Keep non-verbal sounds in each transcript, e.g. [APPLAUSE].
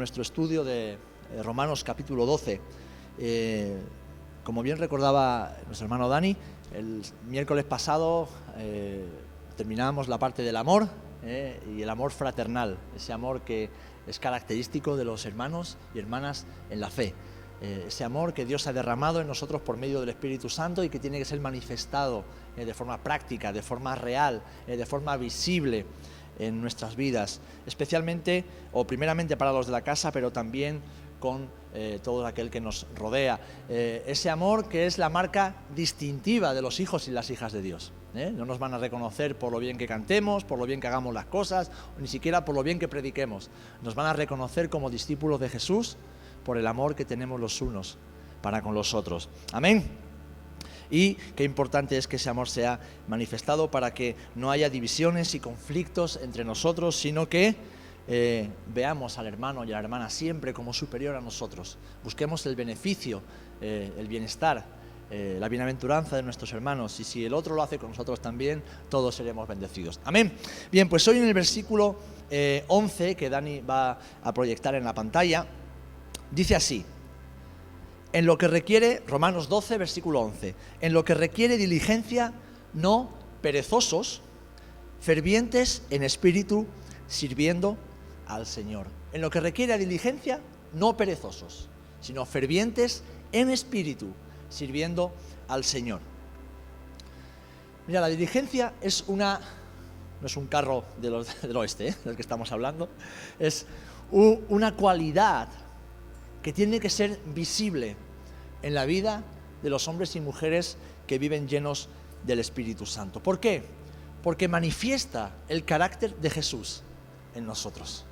nuestro estudio de eh, Romanos capítulo 12. Eh, como bien recordaba nuestro hermano Dani, el miércoles pasado eh, terminábamos la parte del amor y el amor fraternal, ese amor que es característico de los hermanos y hermanas en la fe. ese amor que Dios ha derramado en nosotros por medio del Espíritu Santo y que tiene que ser manifestado de forma práctica, de forma real, de forma visible en nuestras vidas, especialmente o primeramente para los de la casa, pero también con eh, todo aquel que nos rodea. Eh, ese amor que es la marca distintiva de los hijos y las hijas de Dios. ¿eh? No nos van a reconocer por lo bien que cantemos, por lo bien que hagamos las cosas, ni siquiera por lo bien que prediquemos. Nos van a reconocer como discípulos de Jesús por el amor que tenemos los unos para con los otros. Amén y qué importante es que ese amor sea manifestado para que no haya divisiones y conflictos entre nosotros, sino que eh, veamos al hermano y a la hermana siempre como superior a nosotros. Busquemos el beneficio, eh, el bienestar, eh, la bienaventuranza de nuestros hermanos. Y si el otro lo hace con nosotros también, todos seremos bendecidos. Amén. Bien, pues hoy en el versículo 11 que Dani va a proyectar en la pantalla, dice así en lo que requiere, Romanos 12, versículo 11, en lo que requiere diligencia, no perezosos, fervientes en espíritu, sirviendo al Señor. En lo que requiere diligencia, no perezosos, sino fervientes en espíritu, sirviendo al Señor. Mira, la diligencia es una, no es un carro [LAUGHS] del oeste, ¿eh? del que estamos hablando, es una cualidad que tiene que ser visible en la vida de los hombres y mujeres que viven llenos del Espíritu Santo. ¿Por qué? Porque manifiesta el carácter de Jesús en nosotros.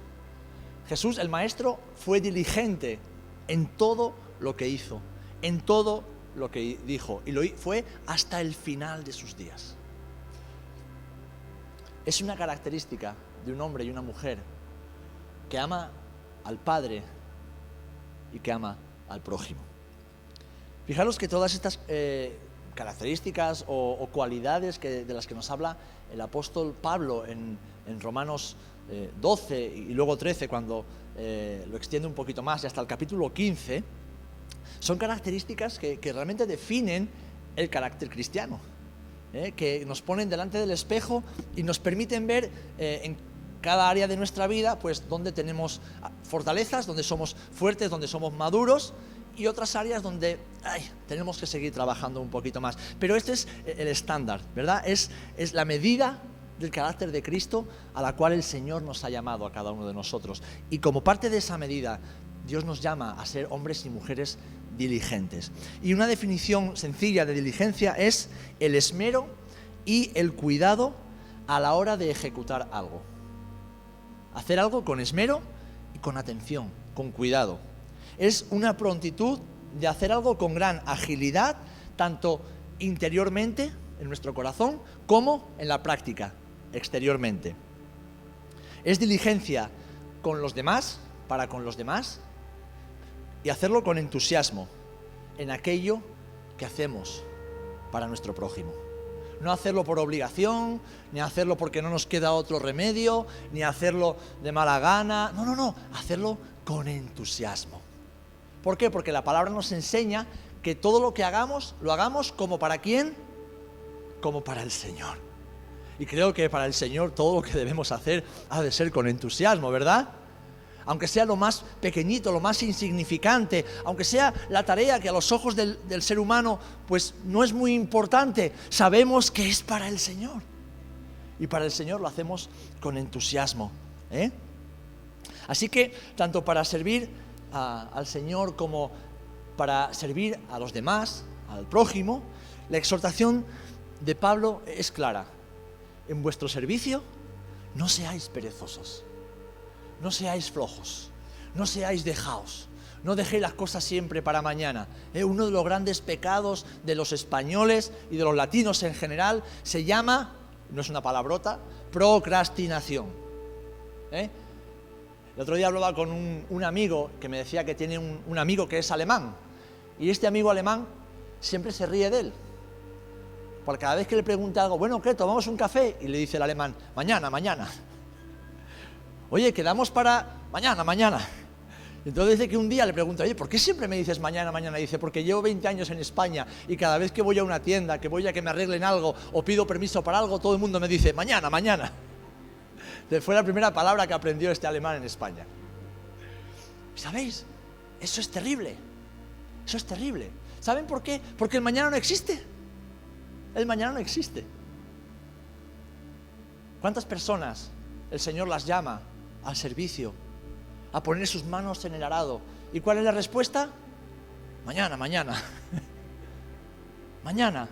Jesús, el Maestro, fue diligente en todo lo que hizo, en todo lo que dijo, y lo fue hasta el final de sus días. Es una característica de un hombre y una mujer que ama al Padre y que ama al prójimo. Fijaros que todas estas eh, características o, cualidades de las que nos habla el apóstol Pablo en, Romanos 12 eh, y luego 13, cuando eh, lo extiende un poquito más, y hasta el capítulo 15, son características que, realmente definen el carácter cristiano, que nos ponen delante del espejo y nos permiten ver en cada área de nuestra vida, pues donde tenemos fortalezas, donde somos fuertes, donde somos maduros y otras áreas donde tenemos que seguir trabajando un poquito más. Pero este es el estándar, ¿verdad? Es, es la medida del carácter de Cristo a la cual el Señor nos ha llamado a cada uno de nosotros. Y como parte de esa medida, Dios nos llama a ser hombres y mujeres diligentes. Y una definición sencilla de diligencia es el esmero y el cuidado a la hora de ejecutar algo. Hacer algo con esmero y con atención, con cuidado es una prontitud de hacer algo con gran agilidad, tanto interiormente, en nuestro corazón, como en la práctica, exteriormente. Es diligencia con los demás, para con los demás, y hacerlo con entusiasmo en aquello que hacemos para nuestro prójimo. No hacerlo por obligación, ni hacerlo porque no nos queda otro remedio, ni hacerlo de mala gana. No, no, no, hacerlo con entusiasmo. ¿Por qué? Porque la palabra nos enseña que todo lo que hagamos, lo hagamos como para quién? Como para el Señor. Y creo que para el Señor todo lo que debemos hacer ha de ser con entusiasmo, ¿verdad? Aunque sea lo más pequeñito, lo más insignificante, aunque sea la tarea que a los ojos del, ser humano pues no es muy importante, sabemos que es para el Señor. Y para el Señor lo hacemos con entusiasmo. ¿eh? Así que tanto para servir al Señor como para servir a los demás, al prójimo, la exhortación de Pablo es clara. En vuestro servicio no seáis perezosos, no seáis flojos, no seáis dejaos, no dejéis las cosas siempre para mañana. Eh, uno de los grandes pecados de los españoles y de los latinos en general se llama, no es una palabrota, procrastinación. ¿Eh? El otro día hablaba con un, amigo que me decía que tiene un, amigo que es alemán. Y este amigo alemán siempre se ríe de él. Porque cada vez que le pregunta algo, bueno, ¿qué? ¿Tomamos un café? Y le dice el alemán, mañana, mañana. Oye, quedamos para mañana, mañana. Entonces dice que un día le pregunta, oye, ¿por qué siempre me dices mañana, mañana? dice, porque llevo 20 años en España y cada vez que voy a una tienda, que voy a que me arreglen algo o pido permiso para algo, todo el mundo me dice, mañana, mañana. [LAUGHS] Fue la primera palabra que aprendió este alemán en España. ¿Sabéis? Eso es terrible. Eso es terrible. ¿Saben por qué? Porque el mañana no existe. El mañana no existe. ¿Cuántas personas el Señor las llama al servicio? a poner sus manos en el arado. ¿Y cuál es la respuesta? Mañana, mañana. [LAUGHS] mañana.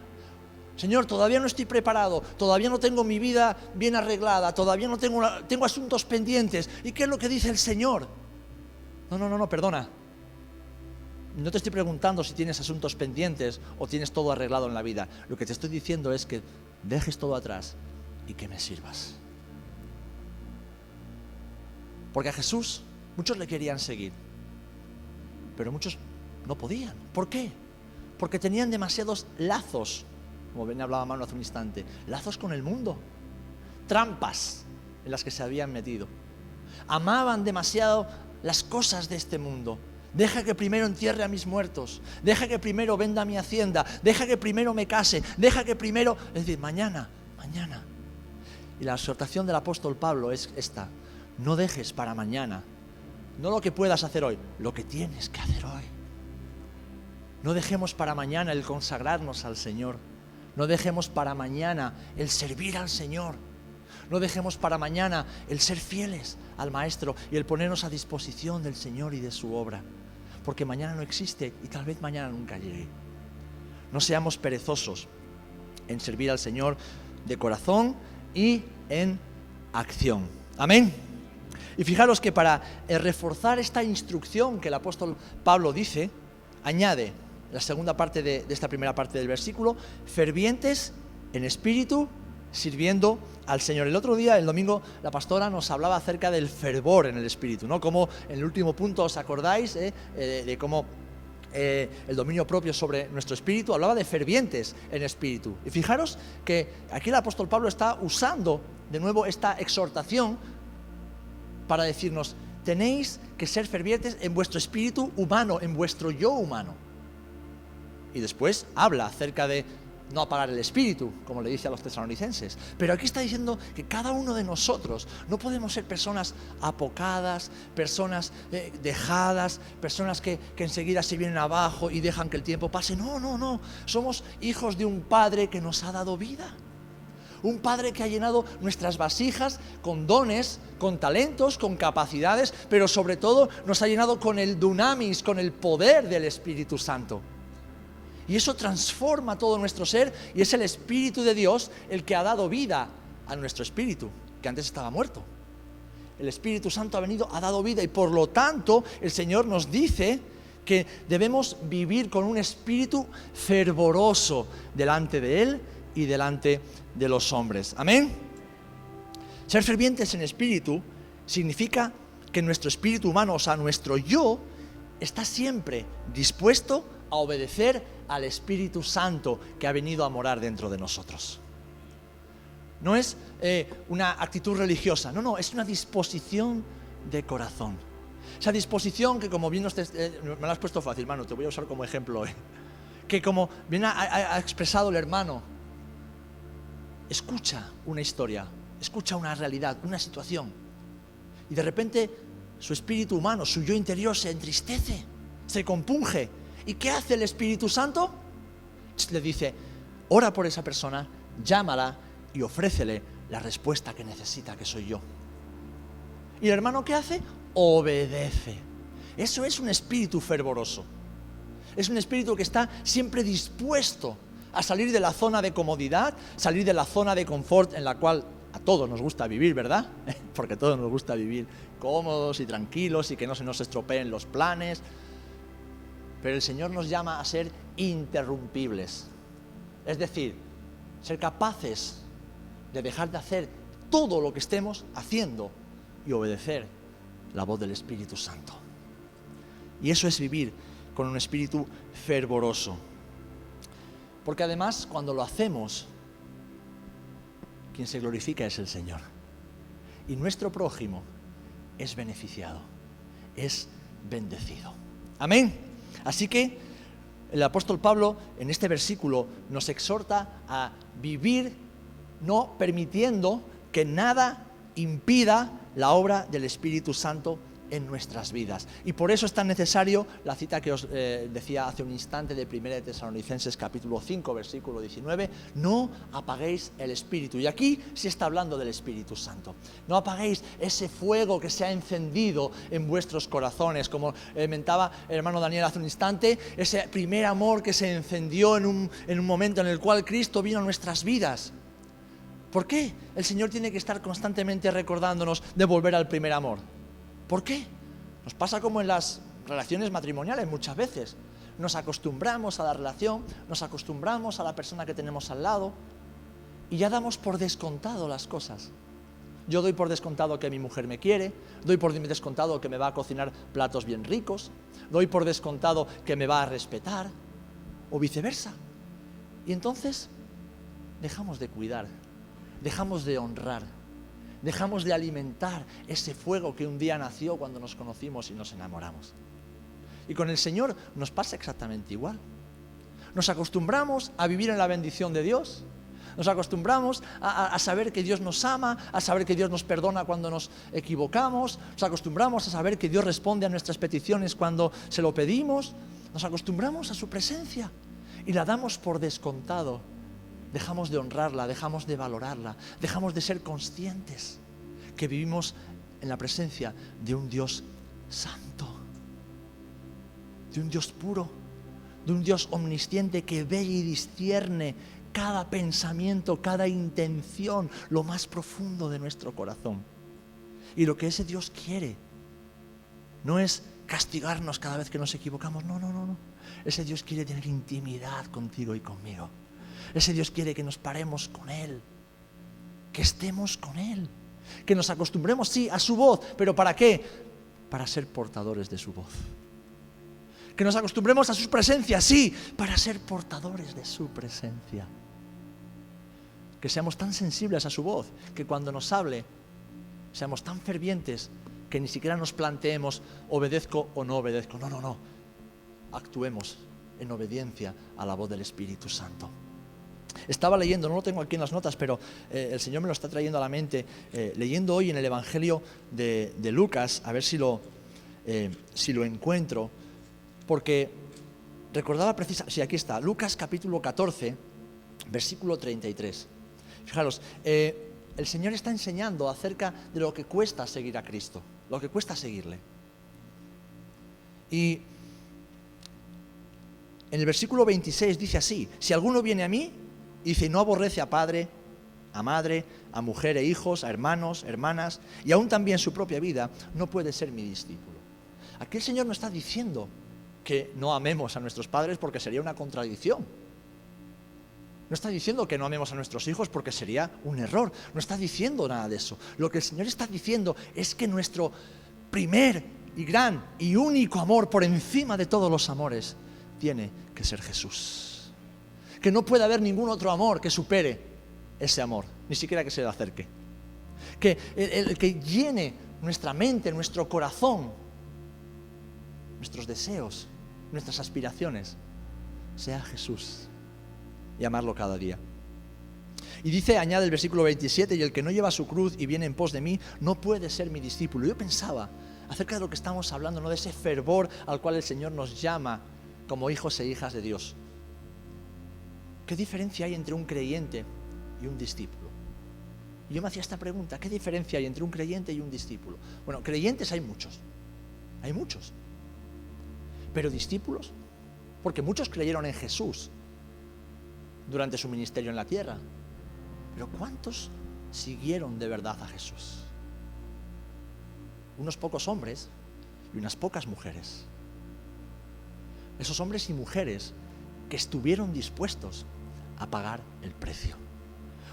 Señor, todavía no estoy preparado, todavía no tengo mi vida bien arreglada, todavía no tengo, tengo asuntos pendientes. ¿Y qué es lo que dice el Señor? No, no, no, no, perdona. No te estoy preguntando si tienes asuntos pendientes o tienes todo arreglado en la vida. Lo que te estoy diciendo es que dejes todo atrás y que me sirvas. Porque a Jesús Muchos le querían seguir, pero muchos no podían. ¿Por qué? Porque tenían demasiados lazos, como ven hablaba Manu hace un instante, lazos con el mundo, trampas en las que se habían metido. Amaban demasiado las cosas de este mundo. Deja que primero entierre a mis muertos. Deja que primero venda mi hacienda. Deja que primero me case. Deja que primero... Es decir, mañana, mañana. Y la exhortación del apóstol Pablo es esta. No dejes para mañana no lo que puedas hacer hoy, lo que tienes que hacer hoy. No dejemos para mañana el consagrarnos al Señor. No dejemos para mañana el servir al Señor. No dejemos para mañana el ser fieles al Maestro y el ponernos a disposición del Señor y de su obra. Porque mañana no existe y tal vez mañana nunca llegue. No seamos perezosos en servir al Señor de corazón y en acción. Amén. Y fijaros que para eh, reforzar esta instrucción que el apóstol Pablo dice, añade la segunda parte de, esta primera parte del versículo, fervientes en espíritu, sirviendo al Señor. El otro día, el domingo, la pastora nos hablaba acerca del fervor en el espíritu, ¿no? Como en el último punto, ¿os acordáis eh, eh, de, cómo el dominio propio sobre nuestro espíritu, hablaba de fervientes en espíritu. Y fijaros que aquí el apóstol Pablo está usando de nuevo esta exhortación para decirnos, tenéis que ser fervientes en vuestro espíritu humano, en vuestro yo humano. Y después habla acerca de no apagar el espíritu, como le dice a los tesalonicenses. Pero aquí está diciendo que cada uno de nosotros no podemos ser personas apocadas, personas eh, dejadas, personas que, que enseguida se vienen abajo y dejan que el tiempo pase. No, no, no. Somos hijos de un Padre que nos ha dado vida. Un Padre que ha llenado nuestras vasijas con dones, con talentos, con capacidades, pero sobre todo nos ha llenado con el dunamis, con el poder del Espíritu Santo. Y eso transforma todo nuestro ser y es el Espíritu de Dios el que ha dado vida a nuestro espíritu, que antes estaba muerto. El Espíritu Santo ha venido, ha dado vida y por lo tanto el Señor nos dice que debemos vivir con un espíritu fervoroso delante de Él y delante de los hombres. Amén. Ser fervientes en espíritu significa que nuestro espíritu humano, o sea, nuestro yo, está siempre dispuesto a obedecer al Espíritu Santo que ha venido a morar dentro de nosotros. No es eh, una actitud religiosa, no, no, es una disposición de corazón. Esa disposición que como bien nos eh, me lo has puesto fácil, hermano, te voy a usar como ejemplo, hoy. que como bien ha expresado el hermano, escucha una historia, escucha una realidad, una situación, y de repente su espíritu humano, su yo interior se entristece, se compunge. ¿Y qué hace el Espíritu Santo? Le dice, ora por esa persona, llámala y ofrécele la respuesta que necesita, que soy yo. ¿Y el hermano qué hace? Obedece. Eso es un espíritu fervoroso. Es un espíritu que está siempre dispuesto a salir de la zona de comodidad, salir de la zona de confort en la cual a todos nos gusta vivir, ¿verdad? [LAUGHS] Porque a todos nos gusta vivir cómodos y tranquilos y que no se nos estropeen los planes. Pero el Señor nos llama a ser interrumpibles. Es decir, ser capaces de dejar de hacer todo lo que estemos haciendo y obedecer la voz del Espíritu Santo. Y eso es vivir con un espíritu fervoroso. Porque además cuando lo hacemos, quien se glorifica es el Señor. Y nuestro prójimo es beneficiado, es bendecido. Amén. Así que el apóstol Pablo en este versículo nos exhorta a vivir no permitiendo que nada impida la obra del Espíritu Santo en nuestras vidas. Y por eso es tan necesario la cita que os eh, decía hace un instante de 1 de Tesalonicenses capítulo 5 versículo 19, no apaguéis el Espíritu. Y aquí se está hablando del Espíritu Santo. No apaguéis ese fuego que se ha encendido en vuestros corazones, como comentaba el hermano Daniel hace un instante, ese primer amor que se encendió en un, en un momento en el cual Cristo vino a nuestras vidas. ¿Por qué el Señor tiene que estar constantemente recordándonos de volver al primer amor? ¿Por qué? Nos pasa como en las relaciones matrimoniales muchas veces. Nos acostumbramos a la relación, nos acostumbramos a la persona que tenemos al lado y ya damos por descontado las cosas. Yo doy por descontado que mi mujer me quiere, doy por descontado que me va a cocinar platos bien ricos, doy por descontado que me va a respetar, o viceversa. Y entonces dejamos de cuidar, dejamos de honrar Dejamos de alimentar ese fuego que un día nació cuando nos conocimos y nos enamoramos. Y con el Señor nos pasa exactamente igual. Nos acostumbramos a vivir en la bendición de Dios. Nos acostumbramos a, saber que Dios nos ama, a saber que Dios nos perdona cuando nos equivocamos. Nos acostumbramos a saber que Dios responde a nuestras peticiones cuando se lo pedimos. Nos acostumbramos a su presencia y la damos por descontado dejamos de honrarla, dejamos de valorarla, dejamos de ser conscientes que vivimos en la presencia de un Dios santo, de un Dios puro, de un Dios omnisciente que ve y discierne cada pensamiento, cada intención, lo más profundo de nuestro corazón. Y lo que ese Dios quiere no es castigarnos cada vez que nos equivocamos, no, no, no, no. Ese Dios quiere tener intimidad contigo y conmigo. Ese Dios quiere que nos paremos con Él, que estemos con Él, que nos acostumbremos, sí, a su voz, pero ¿para qué? Para ser portadores de su voz. Que nos acostumbremos a su presencia, sí, para ser portadores de su presencia. Que seamos tan sensibles a su voz, que cuando nos hable, seamos tan fervientes que ni siquiera nos planteemos obedezco o no obedezco. No, no, no. Actuemos en obediencia a la voz del Espíritu Santo. Estaba leyendo, no lo tengo aquí en las notas, pero eh, el Señor me lo está trayendo a la mente, eh, leyendo hoy en el Evangelio de, Lucas, a ver si lo, eh, si lo encuentro, porque recordaba precisamente, sí, aquí está, Lucas capítulo 14, versículo 33. Fijaros, el Señor está enseñando acerca de lo que cuesta seguir a Cristo, lo que cuesta seguirle. Y en el versículo 26 dice así, si alguno viene a mí dice, no aborrece a padre, a madre, a mujer e hijos, a hermanos, hermanas, y aún también su propia vida, no puede ser mi discípulo. Aquí el Señor no está diciendo que no amemos a nuestros padres porque sería una contradicción. No está diciendo que no amemos a nuestros hijos porque sería un error. No está diciendo nada de eso. Lo que el Señor está diciendo es que nuestro primer y gran y único amor por encima de todos los amores tiene que ser Jesús que no puede haber ningún otro amor que supere ese amor, ni siquiera que se le acerque. Que el, que llene nuestra mente, nuestro corazón, nuestros deseos, nuestras aspiraciones, sea Jesús y amarlo cada día. Y dice, añade el versículo 27, y el que no lleva su cruz y viene en pos de mí, no puede ser mi discípulo. Yo pensaba acerca de lo que estamos hablando, ¿no? de ese fervor al cual el Señor nos llama como hijos e hijas de Dios. ¿Qué diferencia hay entre un creyente y un discípulo? yo me hacía esta pregunta, ¿qué diferencia hay entre un creyente y un discípulo? Bueno, creyentes hay muchos, hay muchos. Pero discípulos, porque muchos creyeron en Jesús durante su ministerio en la tierra. Pero ¿cuántos siguieron de verdad a Jesús? Unos pocos hombres y unas pocas mujeres. Esos hombres y mujeres que estuvieron dispuestos a pagar el precio.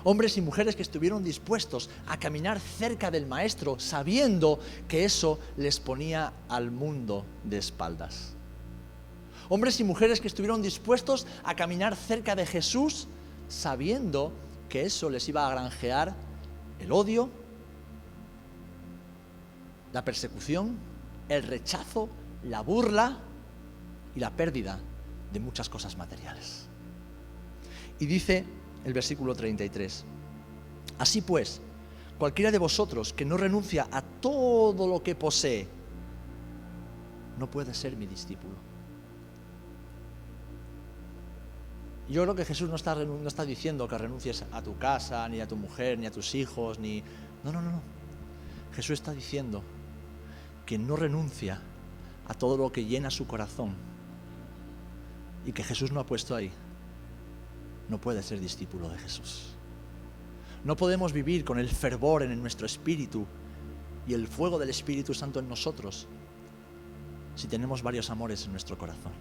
Hombres y mujeres que estuvieron dispuestos a caminar cerca del Maestro sabiendo que eso les ponía al mundo de espaldas. Hombres y mujeres que estuvieron dispuestos a caminar cerca de Jesús sabiendo que eso les iba a granjear el odio, la persecución, el rechazo la burla y la pérdida de muchas cosas materiales. Y dice el versículo 33, así pues, cualquiera de vosotros que no renuncia a todo lo que posee, no puede ser mi discípulo. Yo creo que Jesús no está, no está diciendo que renuncies a tu casa, ni a tu mujer, ni a tus hijos, ni... No, no, no, no. Jesús está diciendo que no renuncia a todo lo que llena su corazón y que Jesús no ha puesto ahí, no puede ser discípulo de Jesús. No podemos vivir con el fervor en nuestro espíritu y el fuego del Espíritu Santo en nosotros si tenemos varios amores en nuestro corazón.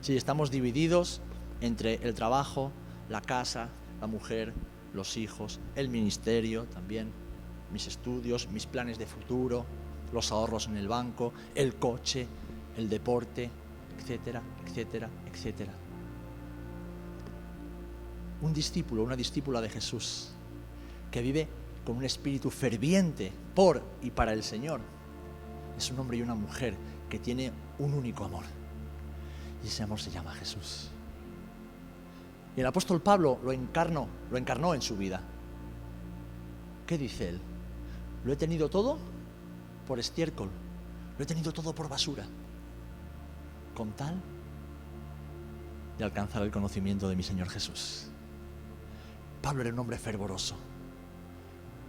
Si estamos divididos entre el trabajo, la casa, la mujer, los hijos, el ministerio también, mis estudios, mis planes de futuro, los ahorros en el banco, el coche, el deporte, etcétera, etcétera, etcétera. Un discípulo, una discípula de Jesús, que vive con un espíritu ferviente por y para el Señor, es un hombre y una mujer que tiene un único amor. Y ese amor se llama Jesús. Y el apóstol Pablo lo encarnó, lo encarnó en su vida. ¿Qué dice él? Lo he tenido todo por estiércol, lo he tenido todo por basura, con tal de alcanzar el conocimiento de mi Señor Jesús. Pablo era un hombre fervoroso.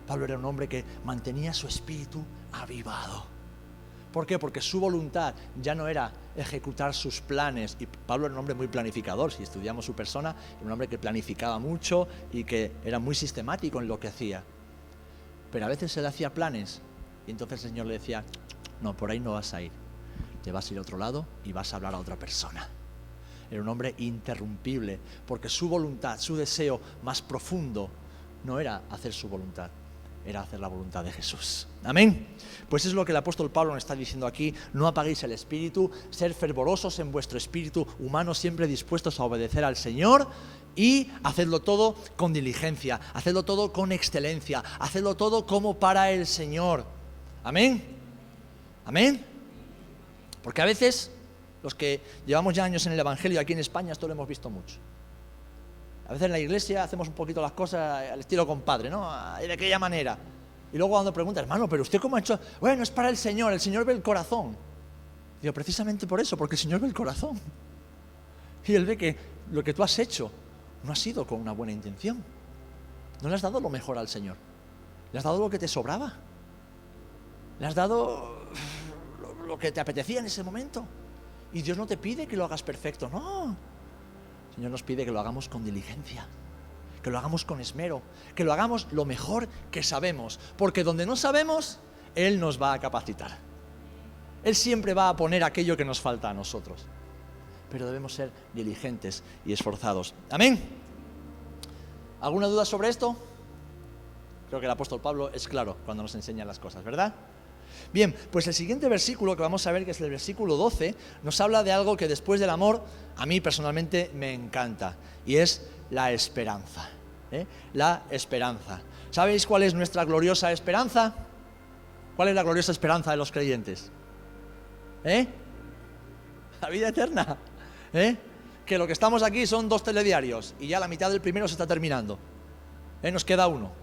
Pablo era un hombre que mantenía su espíritu avivado. ¿Por qué? Porque su voluntad ya no era ejecutar sus planes. Y Pablo era un hombre muy planificador. Si estudiamos su persona, era un hombre que planificaba mucho y que era muy sistemático en lo que hacía. Pero a veces se le hacía planes y entonces el Señor le decía, no, por ahí no vas a ir. Te vas a ir a otro lado y vas a hablar a otra persona. Era un hombre interrumpible, porque su voluntad, su deseo más profundo, no era hacer su voluntad, era hacer la voluntad de Jesús. Amén. Pues es lo que el apóstol Pablo nos está diciendo aquí, no apaguéis el espíritu, ser fervorosos en vuestro espíritu humano, siempre dispuestos a obedecer al Señor y hacedlo todo con diligencia, hacedlo todo con excelencia, hacedlo todo como para el Señor. Amén. Amén. Porque a veces los que llevamos ya años en el Evangelio aquí en España, esto lo hemos visto mucho. A veces en la iglesia hacemos un poquito las cosas al estilo compadre, ¿no? De aquella manera. Y luego cuando pregunta, hermano, pero usted cómo ha hecho, bueno, es para el Señor, el Señor ve el corazón. Digo, precisamente por eso, porque el Señor ve el corazón. [LAUGHS] Y Él ve que lo que tú has hecho no ha sido con una buena intención. No le has dado lo mejor al Señor. Le has dado lo que te sobraba. Le has dado lo que te apetecía en ese momento. Y Dios no te pide que lo hagas perfecto, no. El Señor nos pide que lo hagamos con diligencia, que lo hagamos con esmero, que lo hagamos lo mejor que sabemos, porque donde no sabemos, Él nos va a capacitar. Él siempre va a poner aquello que nos falta a nosotros. Pero debemos ser diligentes y esforzados. Amén. ¿Alguna duda sobre esto? Creo que el apóstol Pablo es claro cuando nos enseña las cosas, ¿verdad? Bien, pues el siguiente versículo que vamos a ver, que es el versículo 12, nos habla de algo que después del amor a mí personalmente me encanta, y es la esperanza. ¿eh? La esperanza. ¿Sabéis cuál es nuestra gloriosa esperanza? ¿Cuál es la gloriosa esperanza de los creyentes? ¿Eh? La vida eterna. ¿Eh? Que lo que estamos aquí son dos telediarios y ya la mitad del primero se está terminando. ¿Eh? Nos queda uno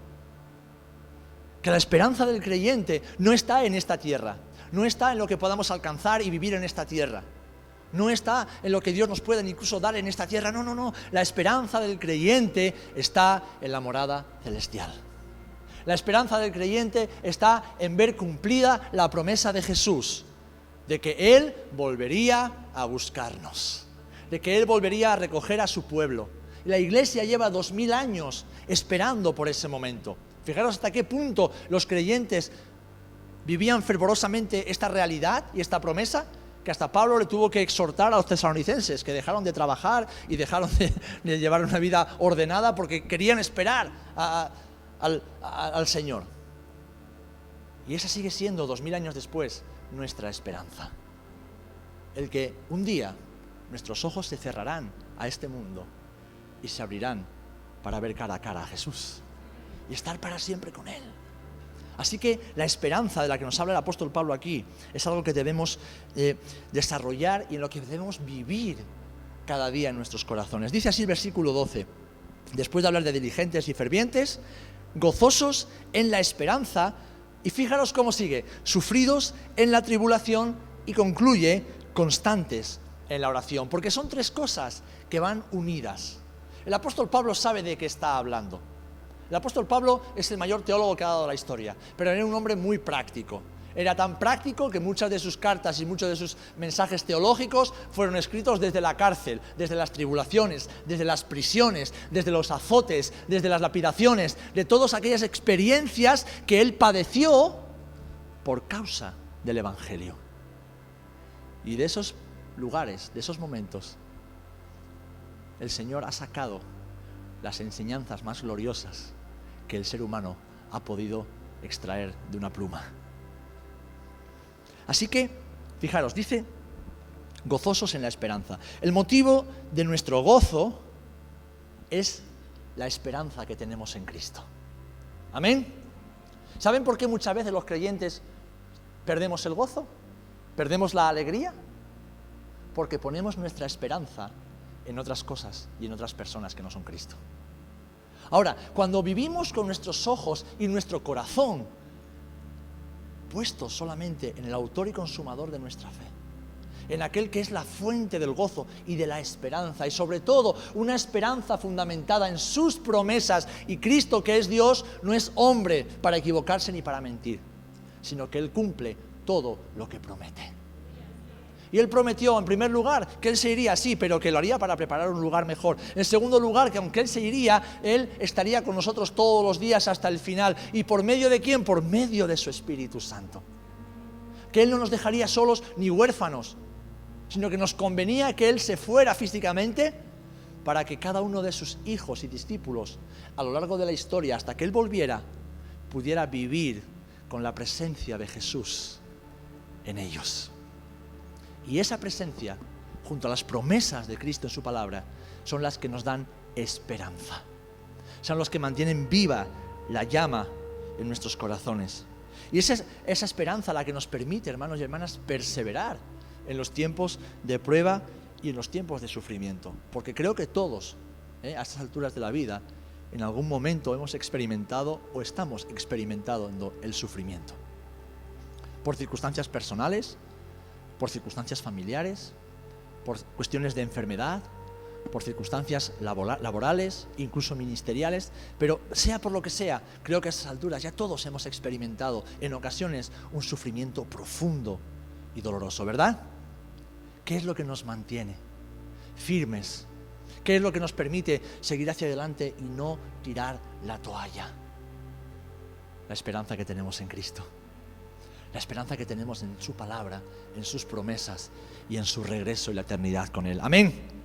que la esperanza del creyente no está en esta tierra, no está en lo que podamos alcanzar y vivir en esta tierra. No está en lo que Dios nos puede incluso dar en esta tierra. No, no, no. La esperanza del creyente está en la morada celestial. La esperanza del creyente está en ver cumplida la promesa de Jesús, de que Él volvería a buscarnos, de que Él volvería a recoger a su pueblo. La iglesia lleva dos mil años esperando por ese momento. Fijaros hasta qué punto los creyentes vivían fervorosamente esta realidad y esta promesa, que hasta Pablo le tuvo que exhortar a los tesalonicenses, que dejaron de trabajar y dejaron de, llevar una vida ordenada porque querían esperar al, al Señor. Y esa sigue siendo, dos mil años después, nuestra esperanza. El que un día nuestros ojos se cerrarán a este mundo y se abrirán para ver cara a cara a Jesús y estar para siempre con Él. Así que la esperanza de la que nos habla el apóstol Pablo aquí es algo que debemos eh, desarrollar y en lo que debemos vivir cada día en nuestros corazones. Dice así el versículo 12, después de hablar de diligentes y fervientes, gozosos en la esperanza, y fijaros cómo sigue, sufridos en la tribulación y concluye constantes en la oración, porque son tres cosas que van unidas. El apóstol Pablo sabe de qué está hablando. El apóstol Pablo es el mayor teólogo que ha dado la historia, pero era un hombre muy práctico. Era tan práctico que muchas de sus cartas y muchos de sus mensajes teológicos fueron escritos desde la cárcel, desde las tribulaciones, desde las prisiones, desde los azotes, desde las lapidaciones, de todas aquellas experiencias que él padeció por causa del Evangelio. Y de esos lugares, de esos momentos, el Señor ha sacado las enseñanzas más gloriosas que el ser humano ha podido extraer de una pluma. Así que, fijaros, dice, gozosos en la esperanza. El motivo de nuestro gozo es la esperanza que tenemos en Cristo. Amén. ¿Saben por qué muchas veces los creyentes perdemos el gozo? ¿Perdemos la alegría? Porque ponemos nuestra esperanza en otras cosas y en otras personas que no son Cristo. Ahora, cuando vivimos con nuestros ojos y nuestro corazón puestos solamente en el autor y consumador de nuestra fe, en aquel que es la fuente del gozo y de la esperanza, y sobre todo una esperanza fundamentada en sus promesas, y Cristo que es Dios no es hombre para equivocarse ni para mentir, sino que Él cumple todo lo que promete. Y él prometió, en primer lugar, que él se iría, sí, pero que lo haría para preparar un lugar mejor. En segundo lugar, que aunque él se iría, él estaría con nosotros todos los días hasta el final. ¿Y por medio de quién? Por medio de su Espíritu Santo. Que él no nos dejaría solos ni huérfanos, sino que nos convenía que él se fuera físicamente para que cada uno de sus hijos y discípulos, a lo largo de la historia, hasta que él volviera, pudiera vivir con la presencia de Jesús en ellos. Y esa presencia, junto a las promesas de Cristo en su palabra, son las que nos dan esperanza. Son los que mantienen viva la llama en nuestros corazones. Y esa es esa esperanza la que nos permite, hermanos y hermanas, perseverar en los tiempos de prueba y en los tiempos de sufrimiento. Porque creo que todos, ¿eh? a estas alturas de la vida, en algún momento hemos experimentado o estamos experimentando el sufrimiento. Por circunstancias personales, por circunstancias familiares, por cuestiones de enfermedad, por circunstancias laborales, incluso ministeriales, pero sea por lo que sea, creo que a esas alturas ya todos hemos experimentado en ocasiones un sufrimiento profundo y doloroso, ¿verdad? ¿Qué es lo que nos mantiene firmes? ¿Qué es lo que nos permite seguir hacia adelante y no tirar la toalla? La esperanza que tenemos en Cristo la esperanza que tenemos en su palabra, en sus promesas y en su regreso y la eternidad con Él. Amén.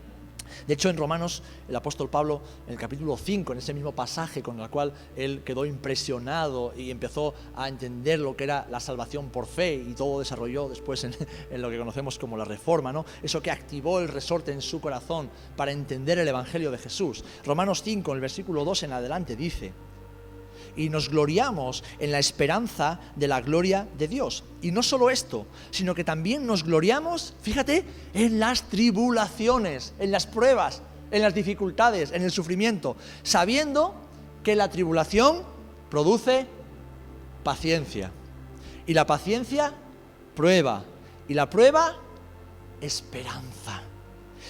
De hecho, en Romanos, el apóstol Pablo, en el capítulo 5, en ese mismo pasaje con el cual él quedó impresionado y empezó a entender lo que era la salvación por fe y todo desarrolló después en, lo que conocemos como la reforma, ¿no? Eso que activó el resorte en su corazón para entender el Evangelio de Jesús. Romanos 5, en el versículo 2 en adelante, dice, y nos gloriamos en la esperanza de la gloria de Dios. Y no solo esto, sino que también nos gloriamos, fíjate, en las tribulaciones, en las pruebas, en las dificultades, en el sufrimiento, sabiendo que la tribulación produce paciencia. Y la paciencia, prueba. Y la prueba, esperanza.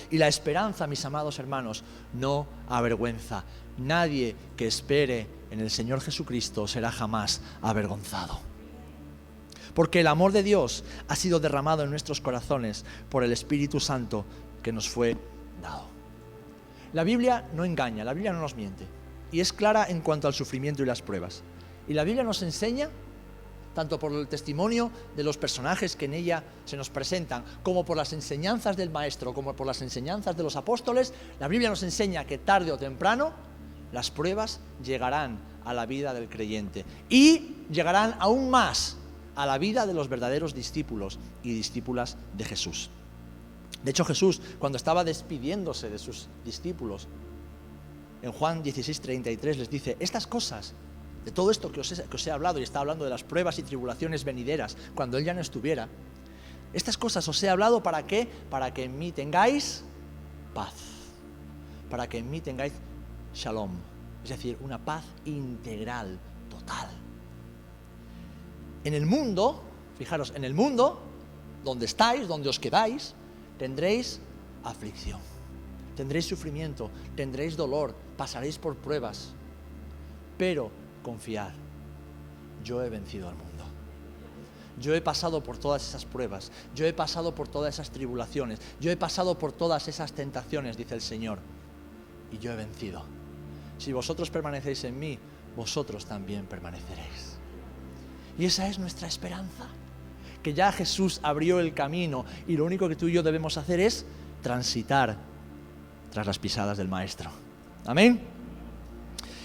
Y la esperanza, mis amados hermanos, no avergüenza. Nadie que espere en el Señor Jesucristo será jamás avergonzado. Porque el amor de Dios ha sido derramado en nuestros corazones por el Espíritu Santo que nos fue dado. La Biblia no engaña, la Biblia no nos miente. Y es clara en cuanto al sufrimiento y las pruebas. Y la Biblia nos enseña, tanto por el testimonio de los personajes que en ella se nos presentan, como por las enseñanzas del Maestro, como por las enseñanzas de los apóstoles, la Biblia nos enseña que tarde o temprano las pruebas llegarán a la vida del creyente y llegarán aún más a la vida de los verdaderos discípulos y discípulas de Jesús. De hecho, Jesús, cuando estaba despidiéndose de sus discípulos, en Juan 16:33 les dice, estas cosas de todo esto que os, he, hablado y está hablando de las pruebas y tribulaciones venideras, cuando Él ya no estuviera, estas cosas os he hablado para qué? Para que en mí tengáis paz, para que en mí tengáis shalom, es decir, una paz integral, total. En el mundo, fijaros, en el mundo, donde estáis, donde os quedáis, tendréis aflicción, tendréis sufrimiento, tendréis dolor, pasaréis por pruebas, pero confiar, yo he vencido al mundo. Yo he pasado por todas esas pruebas, yo he pasado por todas esas tribulaciones, yo he pasado por todas esas tentaciones, dice el Señor, y yo he vencido. Si vosotros permanecéis en mí, vosotros también permaneceréis. Y esa es nuestra esperanza, que ya Jesús abrió el camino y lo único que tú y yo debemos hacer es transitar tras las pisadas del Maestro. Amén.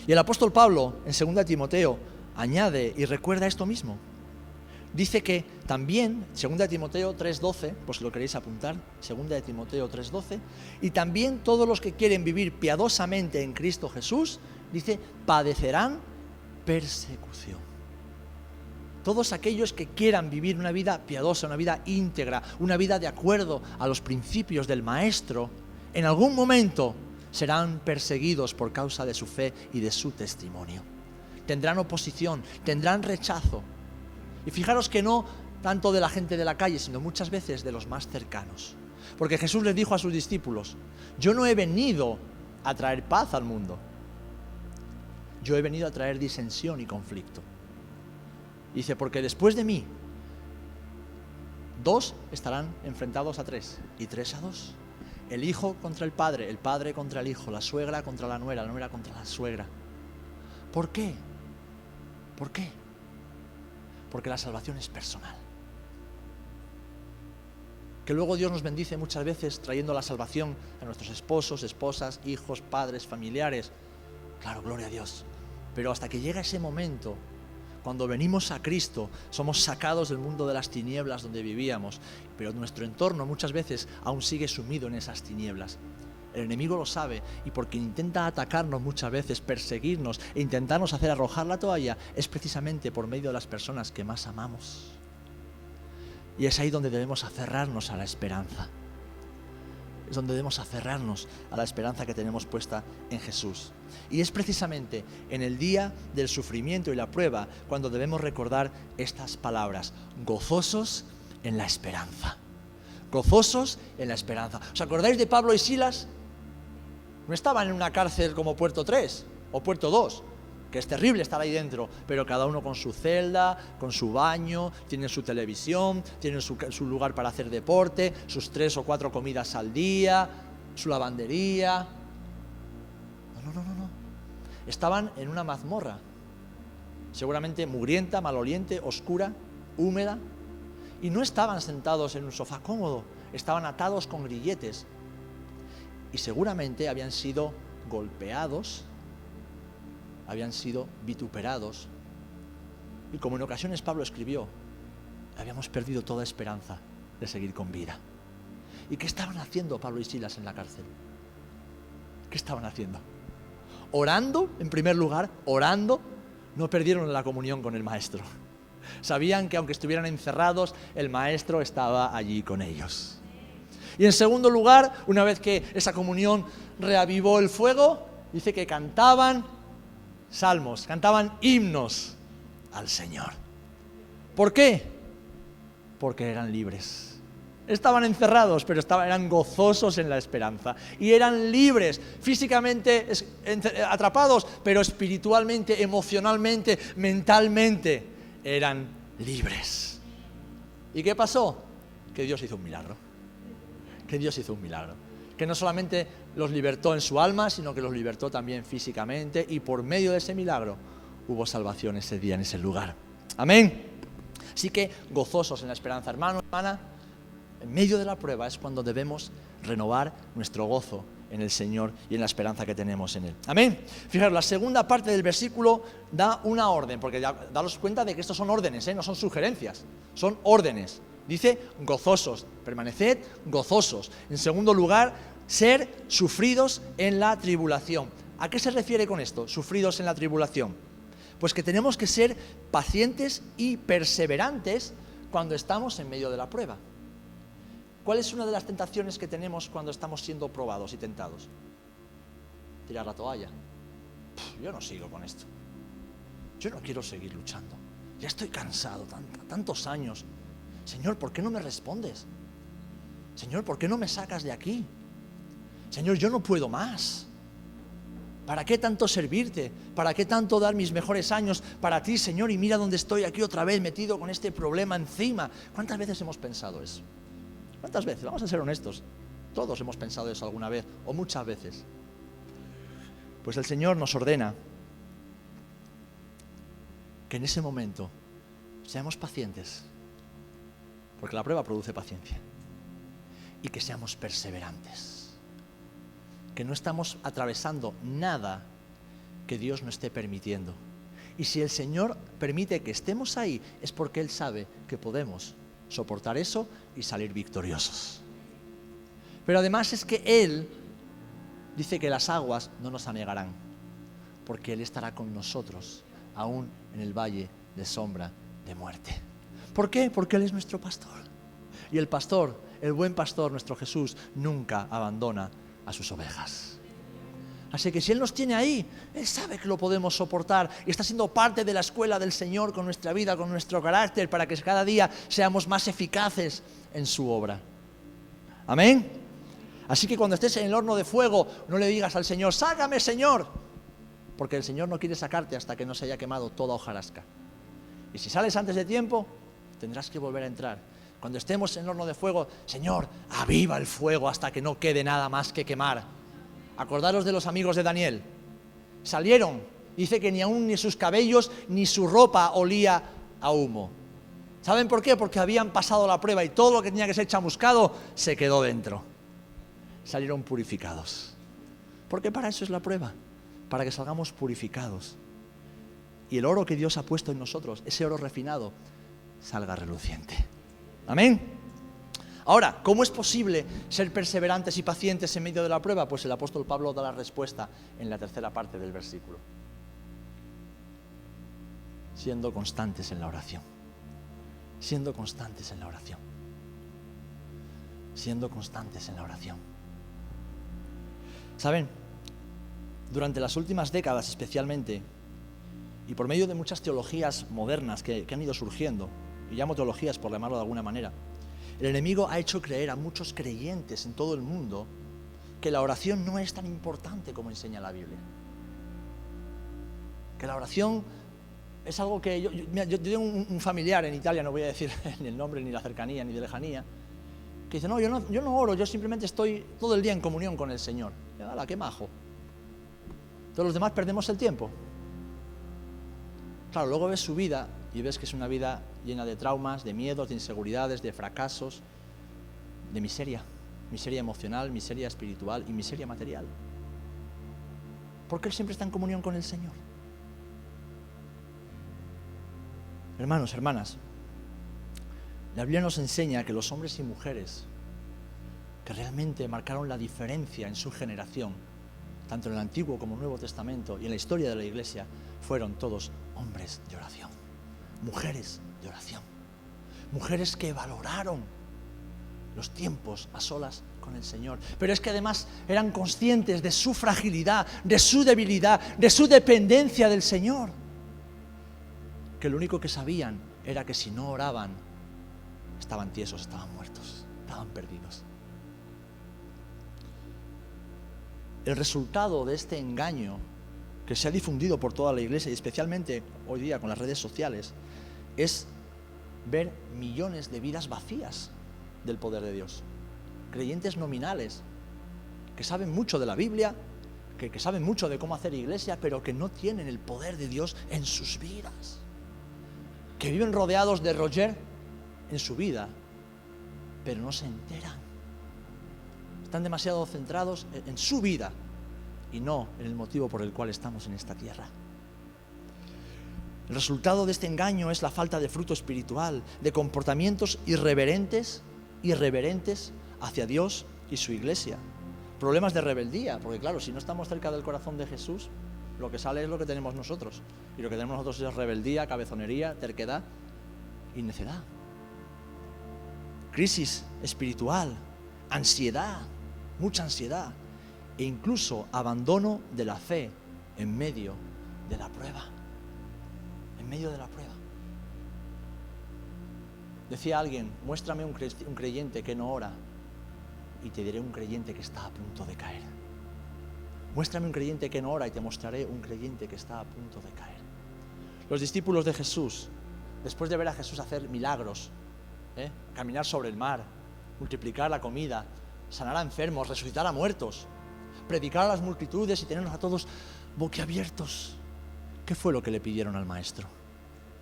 Y el apóstol Pablo, en 2 Timoteo, añade y recuerda esto mismo. Dice que también, 2 Timoteo 3:12, pues lo queréis apuntar, 2 Timoteo 3:12, y también todos los que quieren vivir piadosamente en Cristo Jesús, dice, padecerán persecución. Todos aquellos que quieran vivir una vida piadosa, una vida íntegra, una vida de acuerdo a los principios del Maestro, en algún momento serán perseguidos por causa de su fe y de su testimonio. Tendrán oposición, tendrán rechazo. Y fijaros que no tanto de la gente de la calle, sino muchas veces de los más cercanos. Porque Jesús les dijo a sus discípulos, yo no he venido a traer paz al mundo, yo he venido a traer disensión y conflicto. Dice, porque después de mí, dos estarán enfrentados a tres y tres a dos. El hijo contra el padre, el padre contra el hijo, la suegra contra la nuera, la nuera contra la suegra. ¿Por qué? ¿Por qué? Porque la salvación es personal. Que luego Dios nos bendice muchas veces trayendo la salvación a nuestros esposos, esposas, hijos, padres, familiares. Claro, gloria a Dios. Pero hasta que llega ese momento cuando venimos a Cristo, somos sacados del mundo de las tinieblas donde vivíamos, pero nuestro entorno muchas veces aún sigue sumido en esas tinieblas. El enemigo lo sabe y porque intenta atacarnos muchas veces, perseguirnos e intentarnos hacer arrojar la toalla, es precisamente por medio de las personas que más amamos. Y es ahí donde debemos aferrarnos a la esperanza es donde debemos aferrarnos a la esperanza que tenemos puesta en Jesús. Y es precisamente en el día del sufrimiento y la prueba cuando debemos recordar estas palabras, gozosos en la esperanza. Gozosos en la esperanza. ¿Os acordáis de Pablo y Silas? No estaban en una cárcel como Puerto 3 o Puerto 2 que es terrible estar ahí dentro, pero cada uno con su celda, con su baño, tienen su televisión, tienen su, lugar para hacer deporte, sus tres o cuatro comidas al día, su lavandería. No, no, no, no, no. Estaban en una mazmorra, seguramente mugrienta, maloliente, oscura, húmeda, y no estaban sentados en un sofá cómodo, estaban atados con grilletes, y seguramente habían sido golpeados habían sido vituperados. Y como en ocasiones Pablo escribió, habíamos perdido toda esperanza de seguir con vida. ¿Y qué estaban haciendo Pablo y Silas en la cárcel? ¿Qué estaban haciendo? Orando, en primer lugar, orando, no perdieron la comunión con el Maestro. Sabían que aunque estuvieran encerrados, el Maestro estaba allí con ellos. Y en segundo lugar, una vez que esa comunión reavivó el fuego, dice que cantaban salmos, cantaban himnos al Señor. ¿Por qué? Porque eran libres. Estaban encerrados, pero estaban, eran gozosos en la esperanza. Y eran libres, físicamente atrapados, pero espiritualmente, emocionalmente, mentalmente, eran libres. ¿Y qué pasó? Que Dios hizo un milagro. Que Dios hizo un milagro que no solamente los libertó en su alma, sino que los libertó también físicamente y por medio de ese milagro hubo salvación ese día en ese lugar. Amén. Así que gozosos en la esperanza, hermano, hermana, en medio de la prueba es cuando debemos renovar nuestro gozo en el Señor y en la esperanza que tenemos en Él. Amén. Fijaros, la segunda parte del versículo da una orden, porque daros cuenta de que estos son órdenes, ¿eh? no son sugerencias, son órdenes. Dice gozosos, permaneced gozosos. En segundo lugar, ser sufridos en la tribulación. ¿A qué se refiere con esto? Sufridos en la tribulación. Pues que tenemos que ser pacientes y perseverantes cuando estamos en medio de la prueba. ¿Cuál es una de las tentaciones que tenemos cuando estamos siendo probados y tentados? Tirar la toalla. yo no sigo con esto. Yo no quiero seguir luchando. Ya estoy cansado, tantos años. Señor, ¿por qué no me respondes? Señor, ¿por qué no me sacas de aquí? Señor, yo no puedo más. ¿Para qué tanto servirte? ¿Para qué tanto dar mis mejores años para ti, Señor? Y mira dónde estoy aquí otra vez metido con este problema encima. ¿Cuántas veces hemos pensado eso? ¿Cuántas veces? Vamos a ser honestos. Todos hemos pensado eso alguna vez o muchas veces. Pues el Señor nos ordena que en ese momento seamos pacientes, porque la prueba produce paciencia, y que seamos perseverantes que no estamos atravesando nada que Dios no esté permitiendo. Y si el Señor permite que estemos ahí, es porque Él sabe que podemos soportar eso y salir victoriosos. Pero además es que Él dice que las aguas no nos anegarán, porque Él estará con nosotros, aún en el valle de sombra de muerte. ¿Por qué? Porque Él es nuestro pastor. Y el pastor, el buen pastor, nuestro Jesús, nunca abandona a sus ovejas. Así que si Él nos tiene ahí, Él sabe que lo podemos soportar y está siendo parte de la escuela del Señor con nuestra vida, con nuestro carácter, para que cada día seamos más eficaces en su obra. Amén. Así que cuando estés en el horno de fuego, no le digas al Señor, sácame Señor, porque el Señor no quiere sacarte hasta que no se haya quemado toda hojarasca. Y si sales antes de tiempo, tendrás que volver a entrar cuando estemos en el horno de fuego, Señor, aviva el fuego hasta que no quede nada más que quemar. Acordaros de los amigos de Daniel. Salieron, dice que ni aún ni sus cabellos ni su ropa olía a humo. ¿Saben por qué? Porque habían pasado la prueba y todo lo que tenía que ser chamuscado se quedó dentro. Salieron purificados. Porque para eso es la prueba, para que salgamos purificados. Y el oro que Dios ha puesto en nosotros, ese oro refinado, salga reluciente. Amén. Ahora, ¿cómo es posible ser perseverantes y pacientes en medio de la prueba? Pues el apóstol Pablo da la respuesta en la tercera parte del versículo. Siendo constantes en la oración. Siendo constantes en la oración. Siendo constantes en la oración. ¿Saben? Durante las últimas décadas especialmente, y por medio de muchas teologías modernas que, que han ido surgiendo, y llamo teologías por llamarlo de alguna manera, el enemigo ha hecho creer a muchos creyentes en todo el mundo que la oración no es tan importante como enseña la Biblia. Que la oración es algo que yo, tengo un, familiar en Italia, no voy a decir [LAUGHS] ni el nombre, ni la cercanía, ni de lejanía, que dice, no yo, no, yo no oro, yo simplemente estoy todo el día en comunión con el Señor. ¡Hala, qué majo! Todos los demás perdemos el tiempo. Claro, luego ves su vida y ves que es una vida llena de traumas, de miedos, de inseguridades, de fracasos, de miseria, miseria emocional, miseria espiritual y miseria material. Porque Él siempre está en comunión con el Señor. Hermanos, hermanas, la Biblia nos enseña que los hombres y mujeres que realmente marcaron la diferencia en su generación, tanto en el Antiguo como en el Nuevo Testamento y en la historia de la Iglesia, fueron todos hombres de oración mujeres de oración, mujeres que valoraron los tiempos a solas con el Señor, pero es que además eran conscientes de su fragilidad, de su debilidad, de su dependencia del Señor, que lo único que sabían era que si no oraban, estaban tiesos, estaban muertos, estaban perdidos. El resultado de este engaño que se ha difundido por toda la iglesia y especialmente hoy día con las redes sociales es ver millones de vidas vacías del poder de Dios. Creyentes nominales, que saben mucho de la Biblia, que, saben mucho de cómo hacer iglesia, pero que no tienen el poder de Dios en sus vidas. Que viven rodeados de Roger en su vida, pero no se enteran. Están demasiado centrados en su vida y no en el motivo por el cual estamos en esta tierra. El resultado de este engaño es la falta de fruto espiritual, de comportamientos irreverentes, irreverentes hacia Dios y su iglesia. Problemas de rebeldía, porque claro, si no estamos cerca del corazón de Jesús, Lo que sale es lo que tenemos nosotros. Y lo que tenemos nosotros es rebeldía, cabezonería, terquedad y necedad. Crisis espiritual, ansiedad, mucha ansiedad e incluso abandono de la fe en medio de la prueba. Medio de la prueba. Decía alguien, muéstrame un creyente que no ora y te diré un creyente que está a punto de caer. Muéstrame un creyente que no ora y te mostraré un creyente que está a punto de caer. Los discípulos de Jesús, después de ver a Jesús hacer milagros, ¿eh? caminar sobre el mar, multiplicar la comida, sanar a enfermos, resucitar a muertos, predicar a las multitudes y tenernos a todos boquiabiertos, ¿qué fue lo que le pidieron al Maestro?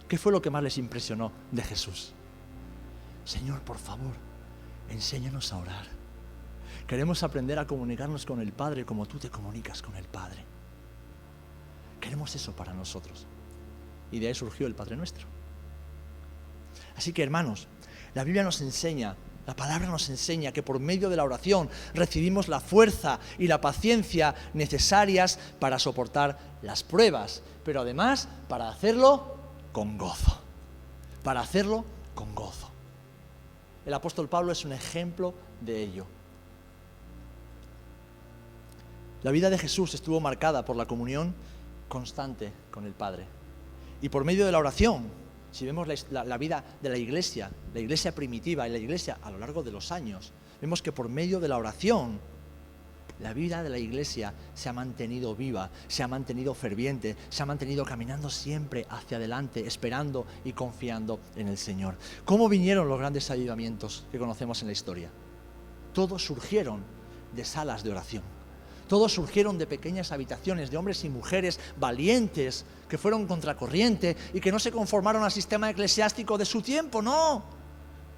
¿Qué fue lo que más les impresionó de Jesús? Señor, por favor, enséñanos a orar. Queremos aprender a comunicarnos con el Padre como tú te comunicas con el Padre. Queremos eso para nosotros. Y de ahí surgió el Padre nuestro. Así que hermanos, la Biblia nos enseña, la palabra nos enseña que por medio de la oración recibimos la fuerza y la paciencia necesarias para soportar las pruebas, pero además para hacerlo con gozo. Para hacerlo con gozo. El apóstol Pablo es un ejemplo de ello. La vida de Jesús estuvo marcada por la comunión constante con el Padre. Y por medio de la oración, si vemos la, vida de la iglesia, la iglesia primitiva y la iglesia a lo largo de los años, vemos que por medio de la oración, la vida de la iglesia se ha mantenido viva, se ha mantenido ferviente, se ha mantenido caminando siempre hacia adelante, esperando y confiando en el Señor. ¿Cómo vinieron los grandes ayudamientos que conocemos en la historia? Todos surgieron de salas de oración. Todos surgieron de pequeñas habitaciones de hombres y mujeres valientes que fueron contracorriente y que no se conformaron al sistema eclesiástico de su tiempo, no.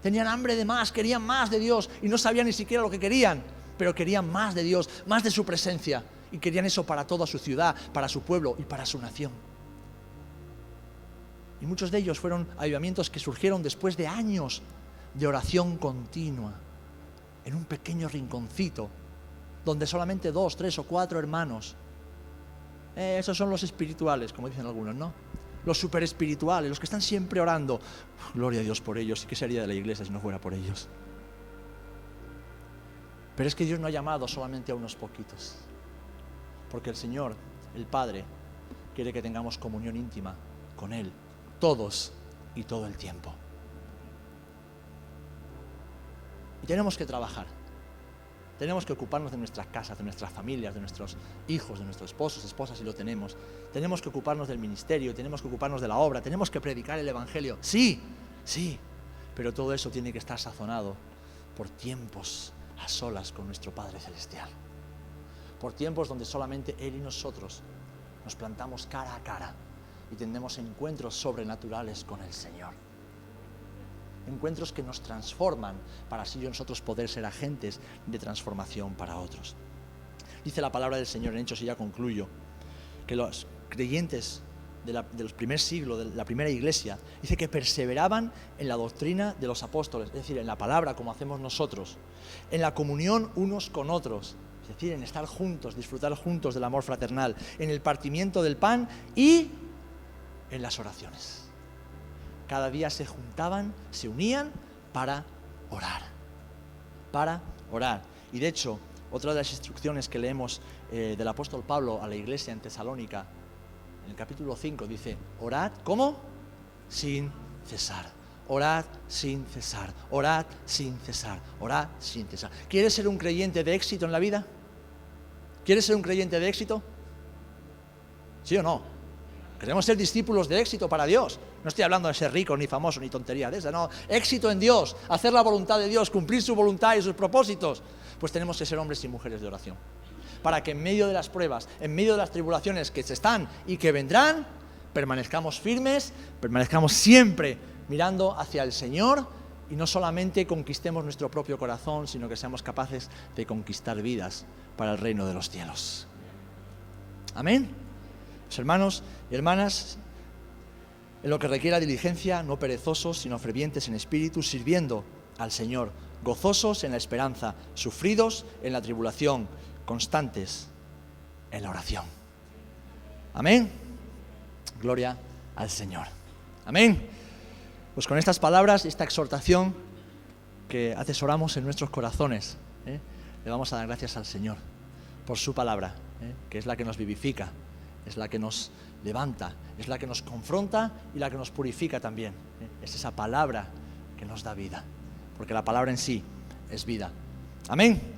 Tenían hambre de más, querían más de Dios y no sabían ni siquiera lo que querían pero querían más de Dios, más de su presencia. Y querían eso para toda su ciudad, para su pueblo y para su nación. Y muchos de ellos fueron avivamientos que surgieron después de años de oración continua, en un pequeño rinconcito, donde solamente dos, tres o cuatro hermanos, eh, esos son los espirituales, como dicen algunos, ¿no? Los super espirituales, los que están siempre orando. Gloria a Dios por ellos. ¿Y qué sería de la iglesia si no fuera por ellos? Pero es que Dios no ha llamado solamente a unos poquitos. Porque el Señor, el Padre, quiere que tengamos comunión íntima con Él, todos y todo el tiempo. Y tenemos que trabajar. Tenemos que ocuparnos de nuestras casas, de nuestras familias, de nuestros hijos, de nuestros esposos, esposas, si lo tenemos. Tenemos que ocuparnos del ministerio, tenemos que ocuparnos de la obra, tenemos que predicar el Evangelio. Sí, sí, pero todo eso tiene que estar sazonado por tiempos a solas con nuestro Padre Celestial. Por tiempos donde solamente Él y nosotros nos plantamos cara a cara y tendremos encuentros sobrenaturales con el Señor. Encuentros que nos transforman para así nosotros poder ser agentes de transformación para otros. Dice la palabra del Señor en Hechos y ya concluyo, que los creyentes de, los primeros siglos, de la primera iglesia, dice que perseveraban en la doctrina de los apóstoles, es decir, en la palabra como hacemos nosotros, en la comunión unos con otros, es decir, en estar juntos, disfrutar juntos del amor fraternal, en el partimiento del pan y en las oraciones. Cada día se juntaban, se unían para orar, para orar. Y de hecho, otra de las instrucciones que leemos eh, del apóstol Pablo a la iglesia en Tesalónica en el capítulo 5 dice, orad, ¿cómo? Sin cesar. Orad sin cesar, orad sin cesar, orad sin cesar. ¿Quieres ser un creyente de éxito en la vida? ¿Quieres ser un creyente de éxito? ¿Sí o no? Queremos ser discípulos de éxito para Dios. No estoy hablando de ser rico, ni famoso, ni tontería de esa, no. Éxito en Dios, hacer la voluntad de Dios, cumplir su voluntad y sus propósitos. Pues tenemos que ser hombres y mujeres de oración para que en medio de las pruebas, en medio de las tribulaciones que se están y que vendrán, permanezcamos firmes, permanezcamos siempre mirando hacia el Señor y no solamente conquistemos nuestro propio corazón, sino que seamos capaces de conquistar vidas para el reino de los cielos. Amén. Los hermanos y hermanas, en lo que requiera diligencia, no perezosos, sino fervientes en espíritu, sirviendo al Señor, gozosos en la esperanza, sufridos en la tribulación constantes en la oración. Amén. Gloria al Señor. Amén. Pues con estas palabras, esta exhortación que atesoramos en nuestros corazones, ¿eh? le vamos a dar gracias al Señor por su palabra, ¿eh? que es la que nos vivifica, es la que nos levanta, es la que nos confronta y la que nos purifica también. ¿eh? Es esa palabra que nos da vida, porque la palabra en sí es vida. Amén.